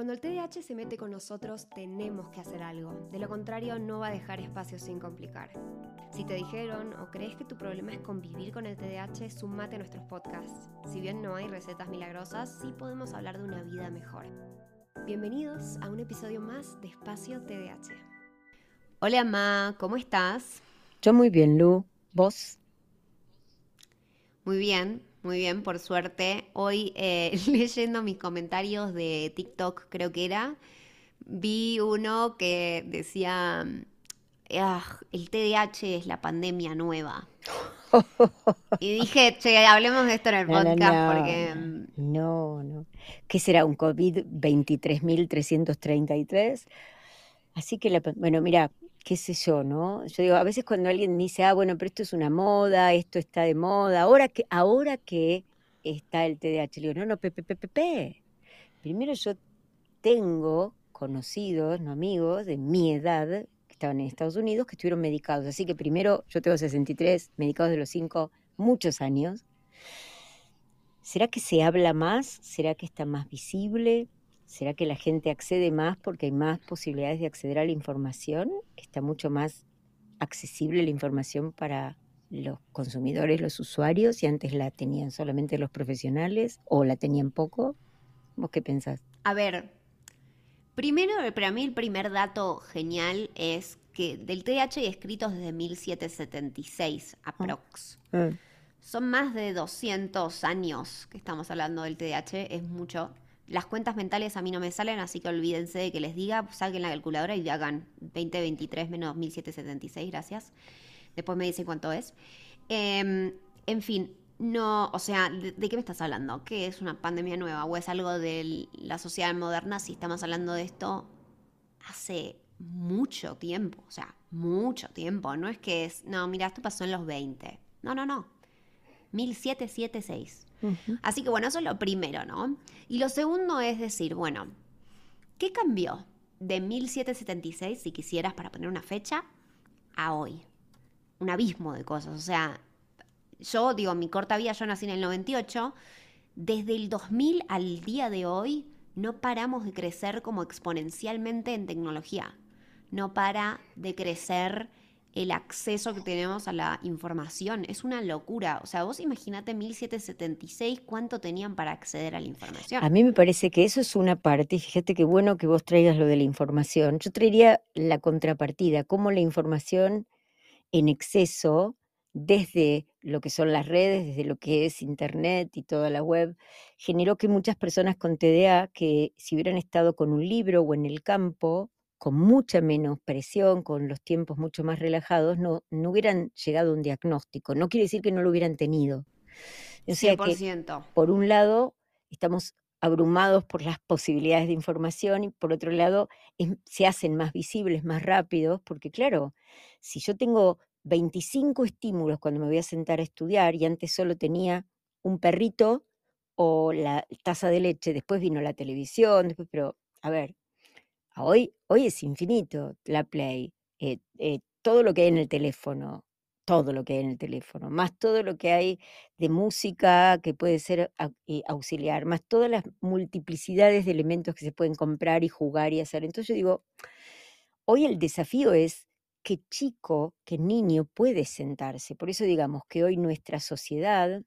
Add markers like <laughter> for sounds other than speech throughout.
Cuando el TDAH se mete con nosotros, tenemos que hacer algo. De lo contrario, no va a dejar espacio sin complicar. Si te dijeron o crees que tu problema es convivir con el TDAH, sumate a nuestros podcasts. Si bien no hay recetas milagrosas, sí podemos hablar de una vida mejor. Bienvenidos a un episodio más de Espacio TDAH. Hola, Ma, ¿cómo estás? Yo muy bien, Lu. ¿Vos? Muy bien, muy bien, por suerte. Hoy, eh, <laughs> leyendo mis comentarios de TikTok, creo que era, vi uno que decía, ah, el TDAH es la pandemia nueva. <laughs> y dije, che, hablemos de esto en el podcast porque... Mm, no, no. ¿Qué será? ¿Un COVID 23.333? Así que, la, bueno, mira, qué sé yo, ¿no? Yo digo, a veces cuando alguien dice, ah, bueno, pero esto es una moda, esto está de moda, ahora que, ahora que está el TDAH, digo, no, no, pepe, pepe, pepe. Primero yo tengo conocidos, no amigos, de mi edad, que estaban en Estados Unidos, que estuvieron medicados. Así que primero, yo tengo 63, medicados de los 5, muchos años. ¿Será que se habla más? ¿Será que está más visible? ¿Será que la gente accede más porque hay más posibilidades de acceder a la información? ¿Está mucho más accesible la información para los consumidores, los usuarios, y antes la tenían solamente los profesionales o la tenían poco? ¿Vos qué pensás? A ver, primero, para mí el primer dato genial es que del TH hay escritos desde 1776, ah. aprox. Ah. Son más de 200 años que estamos hablando del TDAH, es mucho. Las cuentas mentales a mí no me salen, así que olvídense de que les diga, saquen la calculadora y hagan 2023 menos 1776, gracias. Después me dicen cuánto es. Em, en fin, no, o sea, ¿de, qué me estás hablando? ¿Qué es una pandemia nueva? ¿O es algo de la sociedad moderna? Si estamos hablando de esto hace mucho tiempo, o sea, mucho tiempo. No es que es, no, mira, esto pasó en los 20. No, no, no. 1776. Así que bueno, eso es lo primero, ¿no? Y lo segundo es decir, bueno, ¿qué cambió de 1776, si quisieras, para poner una fecha, a hoy? Un abismo de cosas. O sea, yo digo, mi corta vida, yo nací en el 98, desde el 2000 al día de hoy no paramos de crecer como exponencialmente en tecnología. No para de crecer el acceso que tenemos a la información. Es una locura. O sea, vos imagínate 1776, cuánto tenían para acceder a la información. A mí me parece que eso es una parte, fíjate qué bueno que vos traigas lo de la información. Yo traería la contrapartida, cómo la información en exceso, desde lo que son las redes, desde lo que es Internet y toda la web, generó que muchas personas con TDA, que si hubieran estado con un libro o en el campo, con mucha menos presión, con los tiempos mucho más relajados, no, no hubieran llegado a un diagnóstico. No quiere decir que no lo hubieran tenido. O sea Que, por un lado, estamos abrumados por las <laughs> posibilidades de información y por otro lado, se hacen más visibles, más rápidos, porque claro, si yo tengo 25 estímulos cuando me voy a sentar a estudiar y antes solo tenía un perrito o la taza de leche, después vino la televisión, después, pero a ver, Hoy, hoy es infinito la Play, eh, eh, todo lo que hay en el teléfono, todo lo que hay en el teléfono, más todo lo que hay de música que puede ser eh, auxiliar, más todas las multiplicidades de elementos que se pueden comprar y jugar y hacer. Entonces yo digo, hoy el desafío es qué chico, qué niño puede sentarse. Por eso digamos que hoy nuestra sociedad,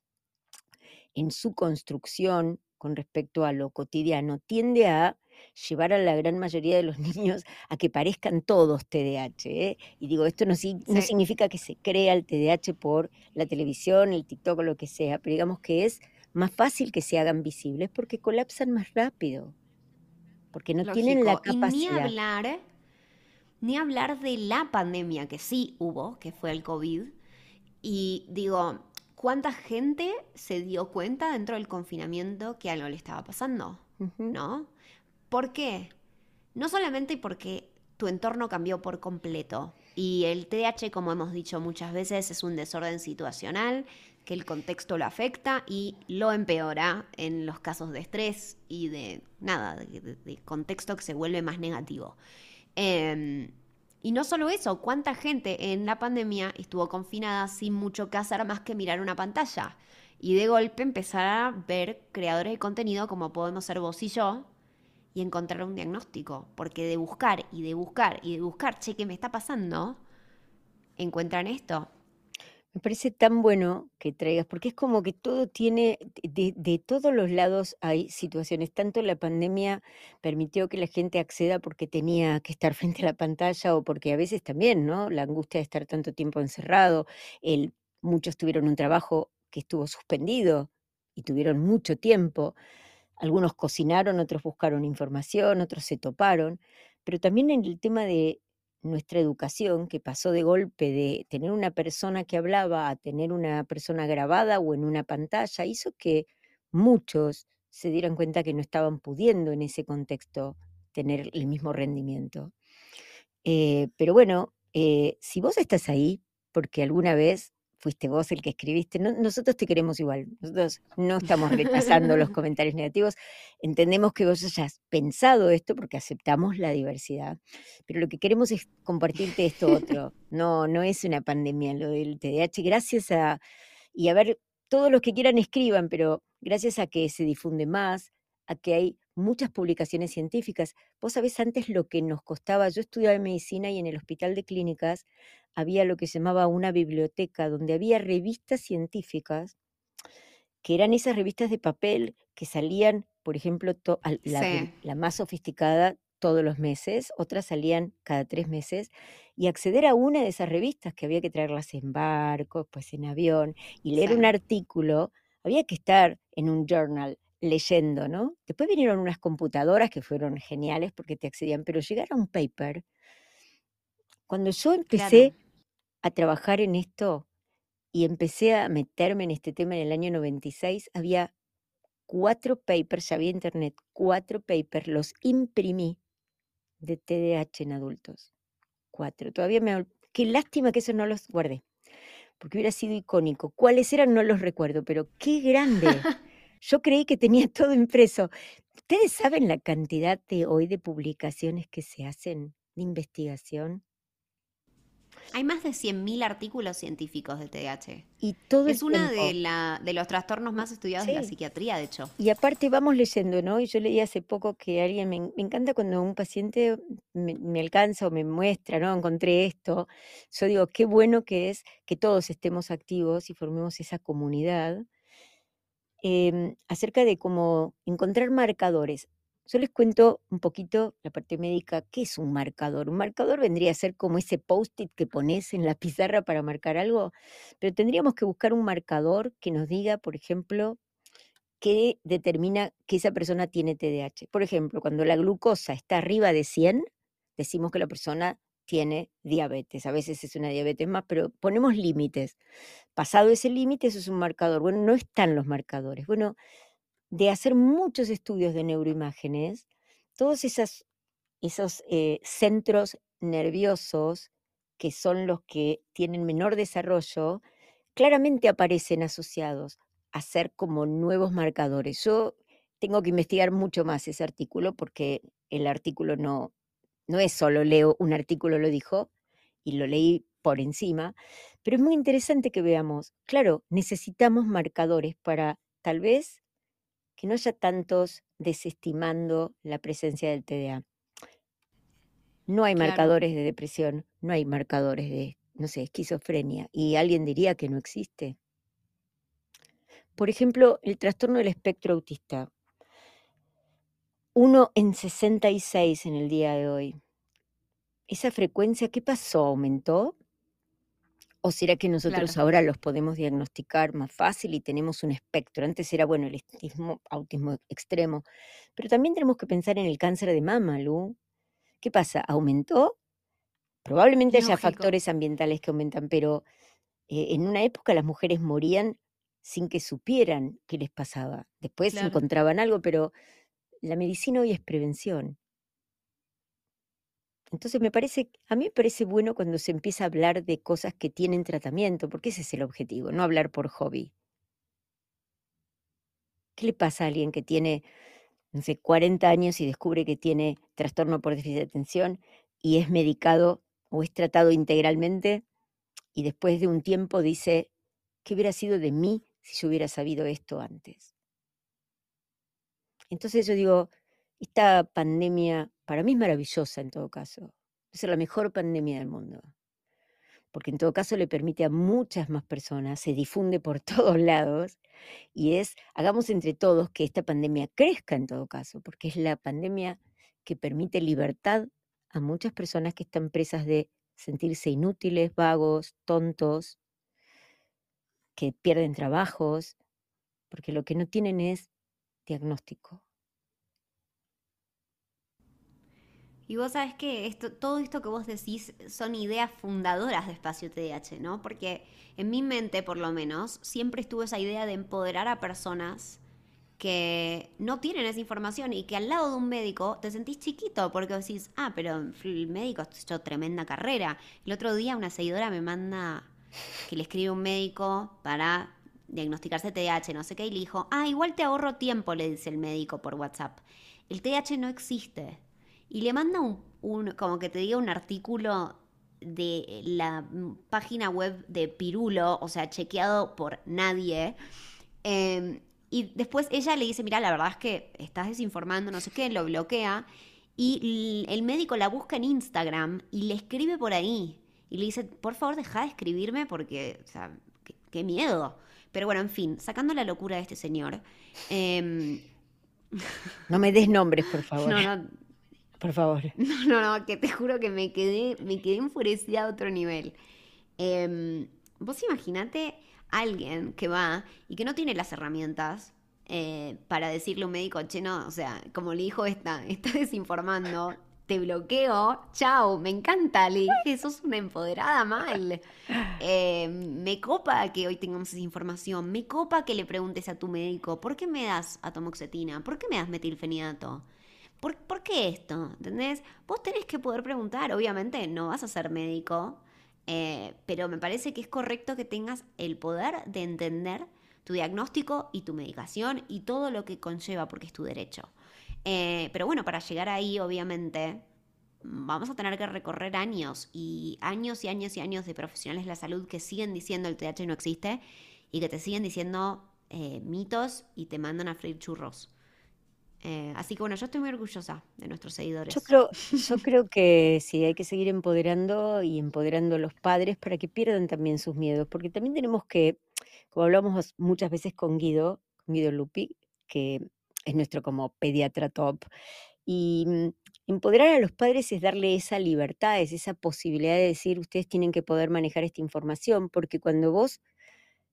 en su construcción con respecto a lo cotidiano, tiende a llevar a la gran mayoría de los <laughs> niños a que parezcan todos TDAH. ¿eh? Y digo, esto no, no significa que se crea el TDAH por la televisión, el TikTok o lo que sea, pero digamos que es más fácil que se hagan visibles porque colapsan más rápido, porque no tienen la capacidad. ni hablar, ni hablar de la pandemia que sí hubo, que fue el COVID. Y digo, ¿cuánta gente se dio cuenta dentro del confinamiento que algo le estaba pasando? ¿No? ¿Por qué? No solamente porque tu entorno cambió por completo. Y el TDAH, como hemos dicho muchas veces, es un desorden situacional que el contexto lo afecta y lo empeora en los casos de estrés y de nada, de, contexto que se vuelve más negativo. Em, y no solo eso, ¿cuánta gente en la pandemia estuvo confinada sin mucho que hacer más que mirar una pantalla? Y de golpe empezar a ver creadores de contenido como podemos ser vos y yo, y encontrar un diagnóstico, porque de buscar y de buscar y de buscar, che, ¿qué me está pasando? Encuentran esto. Me parece tan bueno que traigas, porque es como que todo tiene, de, todos los lados hay situaciones. Tanto la pandemia permitió que la gente acceda porque tenía que estar <laughs> frente a la pantalla o porque a veces también, ¿no? La angustia de estar tanto tiempo encerrado, el, muchos tuvieron un trabajo que estuvo suspendido y tuvieron mucho tiempo. Algunos cocinaron, otros buscaron información, otros se toparon, pero también en el tema de nuestra educación, que pasó de golpe de tener una persona que hablaba a tener una persona grabada o en una pantalla, hizo que muchos se dieran cuenta que no estaban pudiendo en ese contexto tener el mismo rendimiento. Eh, pero bueno, eh, si vos estás ahí, porque alguna vez fuiste vos el que escribiste. nosotros te queremos igual. Nosotros no estamos rechazando los <laughs> comentarios negativos. Entendemos que vos hayas pensado esto porque aceptamos la diversidad. Pero lo que queremos es compartirte esto otro. <laughs> No, no es una pandemia lo del TDAH. Gracias a. Y a ver, todos los que quieran escriban, pero gracias a que se difunde más, a que hay muchas publicaciones científicas. Vos sabés antes lo que nos costaba. Yo estudiaba medicina y en el hospital de clínicas había lo que se llamaba una biblioteca, donde había revistas científicas, que eran esas revistas de papel que salían, por ejemplo, la, más sofisticada todos los meses, otras salían cada tres meses, y acceder a una de esas revistas, que había que traerlas en barco, pues en avión, y leer un artículo, había que estar en un journal leyendo, ¿no? Después vinieron unas computadoras que fueron geniales porque te accedían, pero llegar a un paper, cuando yo empecé a trabajar en esto y empecé a meterme en este tema en el año 96, había cuatro papers, ya había internet, cuatro papers, los imprimí de TDAH en adultos. Cuatro. Todavía me... Qué lástima que eso no los guardé, porque hubiera sido icónico. ¿Cuáles eran? No los recuerdo, pero qué <laughs> grande. Yo creí que tenía <laughs> todo impreso. ¿Ustedes saben la cantidad de hoy de publicaciones que se hacen de investigación? Hay más de 100.000 artículos científicos de TDAH. Y todo es uno de, de los trastornos más estudiados de la psiquiatría, de hecho. Y aparte vamos leyendo, ¿no? Y yo leí hace poco que alguien, me, encanta cuando un paciente me, alcanza o me muestra, ¿no? Encontré esto. Yo digo, qué bueno que es que todos estemos activos y formemos esa comunidad. Em, acerca de cómo encontrar marcadores. Yo les cuento un poquito la parte médica, ¿qué es un marcador? Un marcador vendría a ser como ese post-it que pones en la <laughs> pizarra para marcar algo, pero tendríamos que buscar un marcador que nos diga, por ejemplo, qué determina que esa persona tiene TDAH. Por ejemplo, cuando la glucosa está arriba de 100, decimos que la persona tiene diabetes. A veces es una diabetes más, pero ponemos límites. Pasado ese límite, eso es un marcador. Bueno, no están los marcadores. Bueno, de hacer muchos estudios de neuroimágenes, todos esos eh, centros nerviosos, que son los que tienen menor desarrollo, claramente aparecen asociados a ser como nuevos marcadores. Yo tengo que investigar mucho más ese artículo porque el artículo no, no es solo leo un artículo, lo dijo, y lo leí por encima, pero es muy interesante que veamos, claro, necesitamos marcadores para tal vez que no haya tantos desestimando la presencia del TDA. No hay marcadores de depresión, no hay marcadores de, no sé, esquizofrenia, y alguien diría que no existe. Por ejemplo, el trastorno del espectro autista. Uno en 66 en el día de hoy. ¿Esa frecuencia qué pasó? ¿Aumentó? ¿O será que nosotros ahora los podemos diagnosticar más fácil y tenemos un espectro? Antes era, bueno, el autismo, autismo extremo, pero también tenemos que pensar en el cáncer de mama, Lu. ¿Qué pasa? ¿Aumentó? Probablemente haya factores ambientales que aumentan, pero eh, en una época las mujeres morían sin que supieran qué les pasaba. Después encontraban algo, pero la medicina hoy es prevención. Entonces me parece, a mí me parece bueno cuando se empieza a hablar de cosas que tienen tratamiento, porque ese es el objetivo, no hablar por hobby. ¿Qué le pasa a alguien que tiene, no sé, 40 años y descubre que tiene trastorno por déficit de atención y es medicado o es tratado integralmente y después de un tiempo dice, ¿qué hubiera sido de mí si yo hubiera sabido esto antes? Entonces yo digo, esta pandemia para mí es maravillosa en todo caso. Es la mejor pandemia del mundo. Porque en todo caso le permite a muchas más personas, se difunde por <laughs> todos lados y es, hagamos entre todos que esta pandemia crezca en todo caso, porque es la pandemia que permite libertad a muchas personas que están presas de sentirse inútiles, vagos, tontos, que pierden trabajos, porque lo que no tienen es diagnóstico. Y vos sabes que esto, todo esto que vos decís son ideas fundadoras de Espacio TDH, ¿no? Porque en mi mente, por lo menos, siempre estuvo esa idea de empoderar a personas que no tienen esa información y que al lado de un médico te sentís chiquito porque decís, ah, pero el médico ha hecho tremenda carrera. El otro día una seguidora me manda que le escribe un médico para diagnosticarse TDAH, no sé qué, y le dijo, ah, igual te ahorro tiempo, le dice el médico por WhatsApp. El TDAH no existe. Y le manda un, como que te diga un artículo de la página web de Pirulo, o sea, chequeado por nadie. Em, y después ella le dice, mira, la verdad es que estás desinformando, no sé qué, lo bloquea. Y el médico la busca en Instagram y le escribe por ahí. Y le dice, por favor, deja de escribirme porque, o sea, qué, miedo. Pero bueno, en fin, sacando la locura de este señor. Em, no me des nombres, por favor. No, no. Por favor. <laughs> No, no, no, que te juro que me quedé, me quedé enfurecida a otro nivel. Em, vos imaginate alguien que va y que no tiene las herramientas eh, para decirle a un médico, che, no, o sea, como le dijo esta, <laughs> está desinformando, te bloqueo, chao, me encanta, le dije, sos una empoderada mal. Eh, me copa que hoy tengamos esa información, me copa que le preguntes a tu médico, ¿por qué me das atomoxetina? ¿Por qué me das metilfenidato? ¿Por, ¿Por qué esto? ¿Entendés? Vos tenés que poder preguntar, obviamente no vas a ser médico, eh, pero me parece que es correcto que tengas el poder de entender tu diagnóstico y tu medicación y todo lo que conlleva, porque es tu derecho. Eh, pero bueno, para llegar ahí, obviamente, vamos a tener que recorrer años y años y años y años de profesionales de la salud que siguen diciendo el TH no existe y que te siguen diciendo eh, mitos y te mandan a freír churros. Eh, así que bueno, yo estoy muy orgullosa de nuestros seguidores. Yo creo, yo creo que sí, hay que seguir empoderando y empoderando a los padres para que pierdan también sus miedos, porque también tenemos que, como hablamos muchas veces con Guido, Guido Lupi, que es nuestro como pediatra top, y mm, empoderar a los padres es darle esa libertad, es esa posibilidad de decir, ustedes tienen que poder manejar esta información, porque cuando vos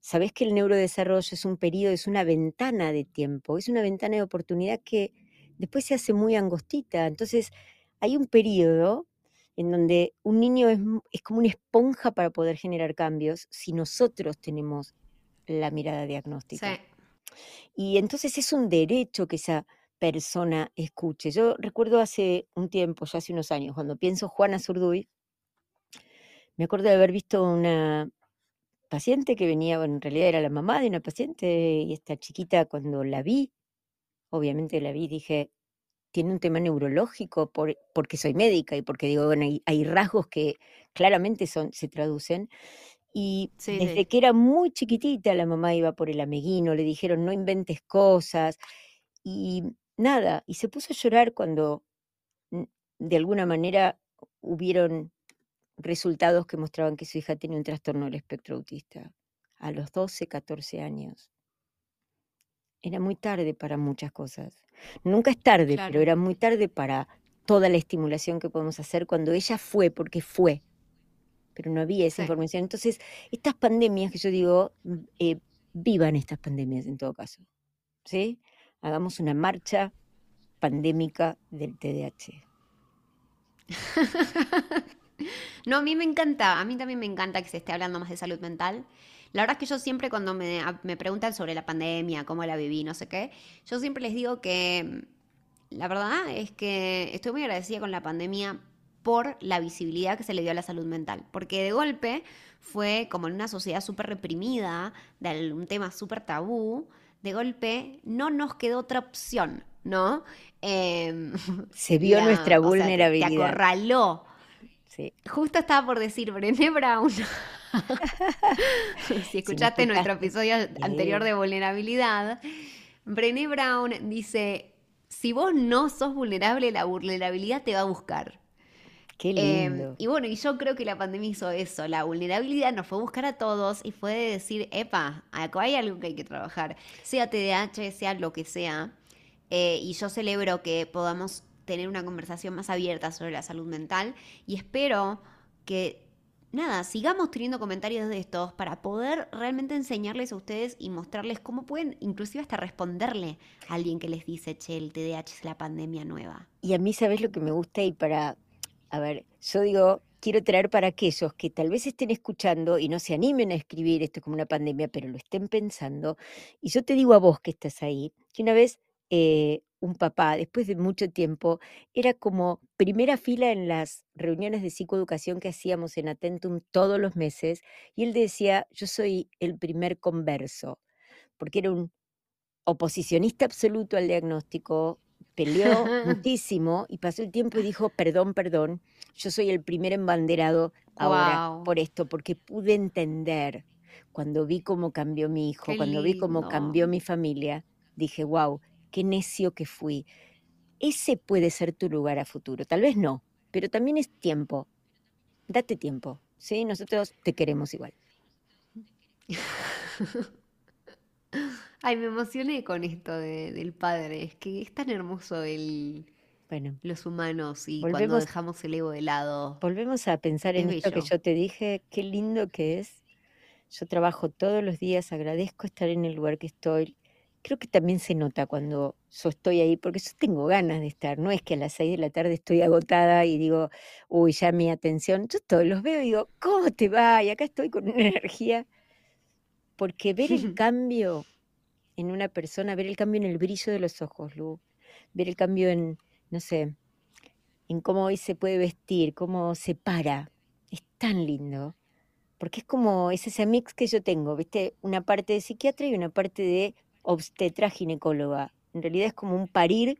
Sabés que el neurodesarrollo es un periodo, es una ventana de tiempo, es una ventana de oportunidad que después se hace muy angostita. Entonces, hay un periodo en donde un niño es, como una esponja para poder generar cambios si nosotros tenemos la mirada diagnóstica. Y entonces es un derecho que esa persona escuche. Yo recuerdo hace un tiempo, ya hace unos años, cuando pienso Juana Zurduy, me acuerdo de haber visto una, paciente que venía, en realidad era la mamá de una paciente, y esta chiquita cuando la vi, obviamente la vi, dije, tiene un tema neurológico por, porque soy médica y porque digo, bueno, hay, rasgos que claramente son, se traducen. Y desde que era muy chiquitita la mamá iba por el ameguino, le dijeron no inventes cosas y nada, y se puso a llorar cuando de alguna manera hubieron resultados que mostraban que su hija tenía un trastorno del espectro autista a los 12, 14 años. Era muy tarde para muchas cosas. Nunca es tarde, pero era muy tarde para toda la estimulación que podemos hacer cuando ella fue, porque fue, pero no había esa información. Entonces, estas pandemias que yo digo, mm, eh, vivan estas pandemias en todo caso. ¿sí? Hagamos una marcha pandémica del TDAH. <laughs> <laughs> No, a mí me encanta, a mí también me encanta que se esté hablando más de salud mental. La verdad es que yo siempre cuando me, preguntan sobre la pandemia, cómo la viví, no sé qué, yo siempre les digo que mm, la verdad es que estoy muy agradecida con la pandemia por la visibilidad que se le dio a la salud mental, porque de golpe fue como en una sociedad súper reprimida, de un tema súper tabú, de golpe no nos quedó otra opción, ¿no? Em, se vio <laughs> nuestra vulnerabilidad. te acorraló Justo estaba por decir Brené Brown. <laughs> si escuchaste nuestro episodio anterior de vulnerabilidad, Brené Brown dice, si vos no sos vulnerable, la vulnerabilidad te va a buscar. Qué em, lindo. y bueno, y yo creo que la pandemia hizo eso. La vulnerabilidad nos fue a buscar a todos y fue de decir, epa, acá hay algo que hay que trabajar. Sea TDAH, sea lo que sea. Eh, y yo celebro que podamos tener una conversación más abierta sobre la salud mental y espero que nada, sigamos teniendo comentarios de estos para poder realmente enseñarles a ustedes y mostrarles cómo pueden, inclusive hasta responderle a alguien que les dice, che, el TDAH es la pandemia nueva. Y a mí, ¿sabes lo que me gusta? Y para, a ver, yo digo, quiero traer para aquellos que tal vez estén escuchando y no se animen a escribir esto como una pandemia, pero lo estén pensando. Y yo te digo a vos que estás ahí, que una vez eh, un papá, después de mucho tiempo, era como primera fila en las reuniones de psicoeducación que hacíamos en Atentum todos los meses, y él decía, yo soy el primer converso, porque era un oposicionista absoluto al diagnóstico, peleó <laughs> muchísimo y pasó el tiempo y dijo, perdón, perdón, yo soy el primer embanderado ahora por esto, porque pude entender cuando vi cómo cambió mi hijo, cuando vi cómo cambió mi familia, dije, wow, qué necio que fui. Ese puede ser tu lugar a futuro. Tal vez no, pero también es tiempo. Date tiempo, ¿sí? Nosotros te queremos igual. <laughs> Ay, me emocioné con esto del padre. Es que es tan hermoso el, bueno, los humanos y cuando dejamos el ego de lado. Volvemos a pensar en esto que yo te dije, qué lindo que es. Yo trabajo todos los días, agradezco estar en el lugar que estoy, creo que también se nota cuando yo estoy ahí, porque yo tengo ganas de estar, no es que a las seis de la tarde estoy agotada y digo, uy, ya mi atención, yo todos los veo y digo, ¿cómo te va? Y acá estoy con <laughs> una energía, porque ver el <laughs> cambio en una persona, ver el cambio en el brillo de los ojos, Lu, ver el cambio en, no sé, en cómo hoy se puede vestir, cómo se para, es tan lindo. Porque es como, es ese mix que yo tengo, ¿viste? Una parte de psiquiatra y una parte de obstetra ginecóloga. En realidad es como un parir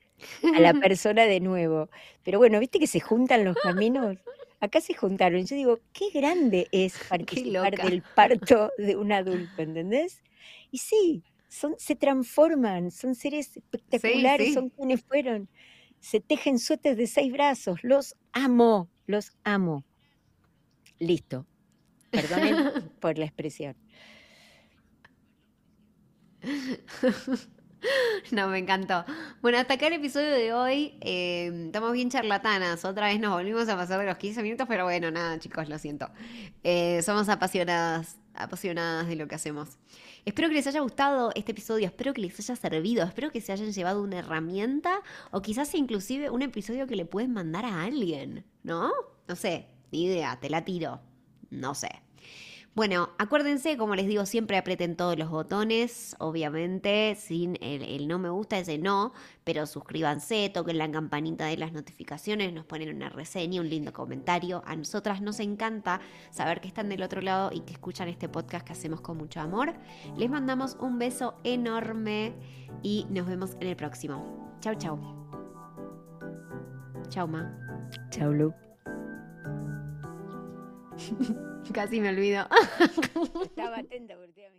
a la <laughs> persona de nuevo. Pero bueno, viste que se juntan los caminos. Acá se juntaron. Yo digo, qué grande es participar del parto de un adulto, ¿entendés? Y sí, son, se transforman, son seres espectaculares, son quienes fueron. Se tejen suetes de seis brazos. Los amo, los amo. Listo. Perdonen <laughs> por la expresión. <laughs> No, me encantó. Bueno, hasta acá el episodio de hoy. Eh, estamos bien charlatanas. Otra vez nos volvimos a pasar de los 15 minutos, pero bueno, nada, chicos, lo siento. Eh, somos apasionadas, apasionadas de lo que hacemos. Espero que les haya gustado este episodio, espero que les haya servido, espero que se hayan llevado una herramienta o quizás inclusive un episodio que le pueden mandar a alguien, ¿no? No sé, ni idea, te la tiro. No sé. Bueno, acuérdense, como les digo, siempre aprieten todos los botones, obviamente, sin el, no me gusta ese no, pero suscríbanse, toquen la campanita de las notificaciones, nos ponen una reseña, un lindo comentario. A nosotras nos encanta saber que están del otro lado y que escuchan este podcast que hacemos con mucho amor. Les mandamos un beso enorme y nos vemos en el próximo. Chau, chau. Chau, Ma. Chau, Lu. <laughs> Casi me olvido. Estaba atenta porque